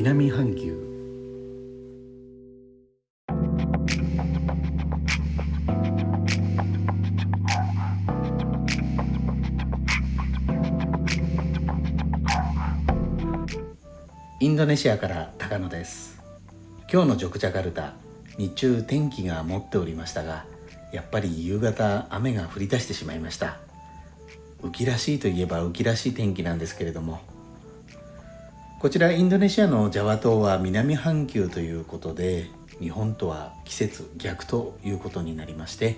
南半球。インドネシアから高野です。今日のジョクジャカルタ日中天気が持っておりましたがやっぱり夕方雨が降り出してしまいました。浮きらしいといえば浮きらしい天気なんですけれどもこちらインドネシアのジャワ島は南半球ということで日本とは季節逆ということになりまして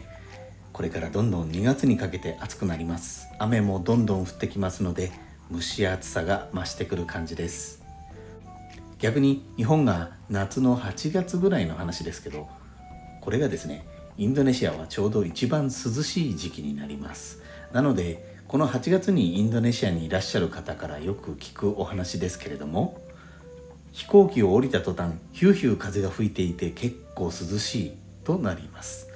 これからどんどん2月にかけて暑くなります。雨もどんどん降ってきますので蒸し暑さが増してくる感じです。逆に日本が夏の8月ぐらいの話ですけどこれがですねインドネシアはちょうど一番涼しい時期になります。なのでこの8月にインドネシアにいらっしゃる方からよく聞くお話ですけれども飛行機を降りた途端ヒューヒュー風が吹いていて結構涼しいとなります。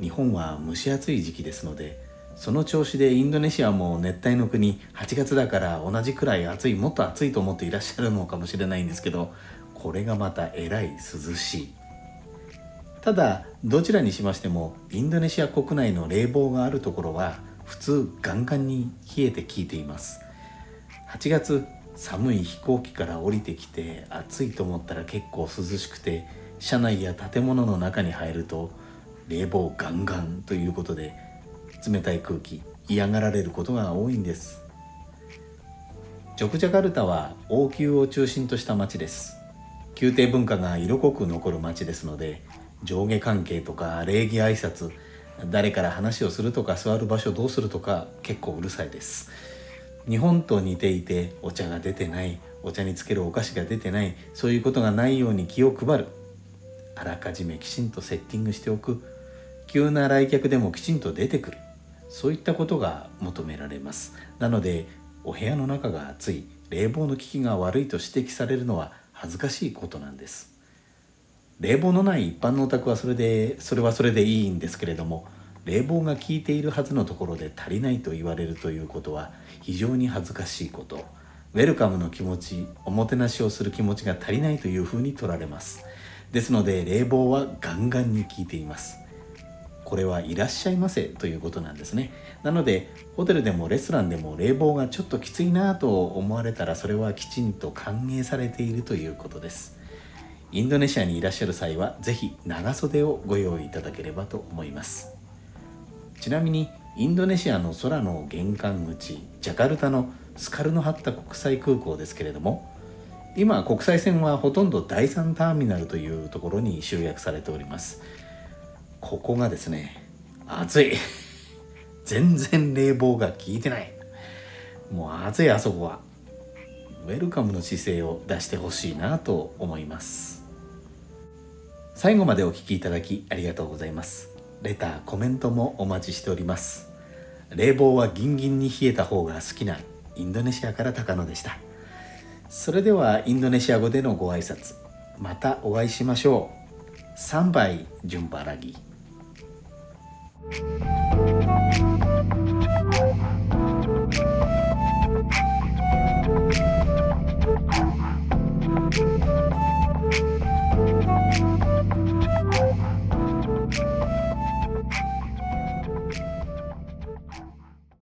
日本は蒸し暑い時期ですのでその調子でインドネシアも熱帯の国8月だから同じくらい暑いもっと暑いと思っていらっしゃるのかもしれないんですけどこれがまたえらい涼しい。ただどちらにしましてもインドネシア国内の冷房があるところは普通ガンガンに冷えて効いています。8月寒い飛行機から降りてきて暑いと思ったら結構涼しくて車内や建物の中に入ると冷房ガンガンということで冷たい空気嫌がられることが多いんです。ジョクジャカルタは王宮を中心とした町です。宮廷文化が色濃く残る町ですので上下関係とか礼儀挨拶誰から話をするとか座る場所どうするとか結構うるさいです。日本と似ていてお茶が出てないお茶につけるお菓子が出てないそういうことがないように気を配る。あらかじめきちんとセッティングしておく。急な来客でもきちんと出てくる。そういったことが求められます。なのでお部屋の中が暑い冷房の効きが悪いと指摘されるのは恥ずかしいことなんです。冷房のない一般のお宅はそれでそれはそれでいいんですけれども冷房が効いているはずのところで足りないと言われるということは非常に恥ずかしいこと。ウェルカムの気持ちおもてなしをする気持ちが足りないというふうに取られます。ですので冷房はガンガンに効いています。これはいらっしゃいませということなんですね。なのでホテルでもレストランでも冷房がちょっときついなと思われたらそれはきちんと歓迎されているということです。インドネシアにいらっしゃる際は是非長袖をご用意いただければと思います。ちなみにインドネシアの空の玄関口ジャカルタのスカルノハッタ国際空港ですけれども今国際線はほとんど第3ターミナルというところに集約されております。ここがですね暑い。全然冷房が効いてない。もう暑いあそこは。ウェルカムの姿勢を出してほしいなと思います。最後までお聴きいただきありがとうございます。レターコメントもお待ちしております。冷房はギンギンに冷えた方が好きなインドネシアから高野でした。それではインドネシア語でのご挨拶またお会いしましょう。3杯順払ぎ。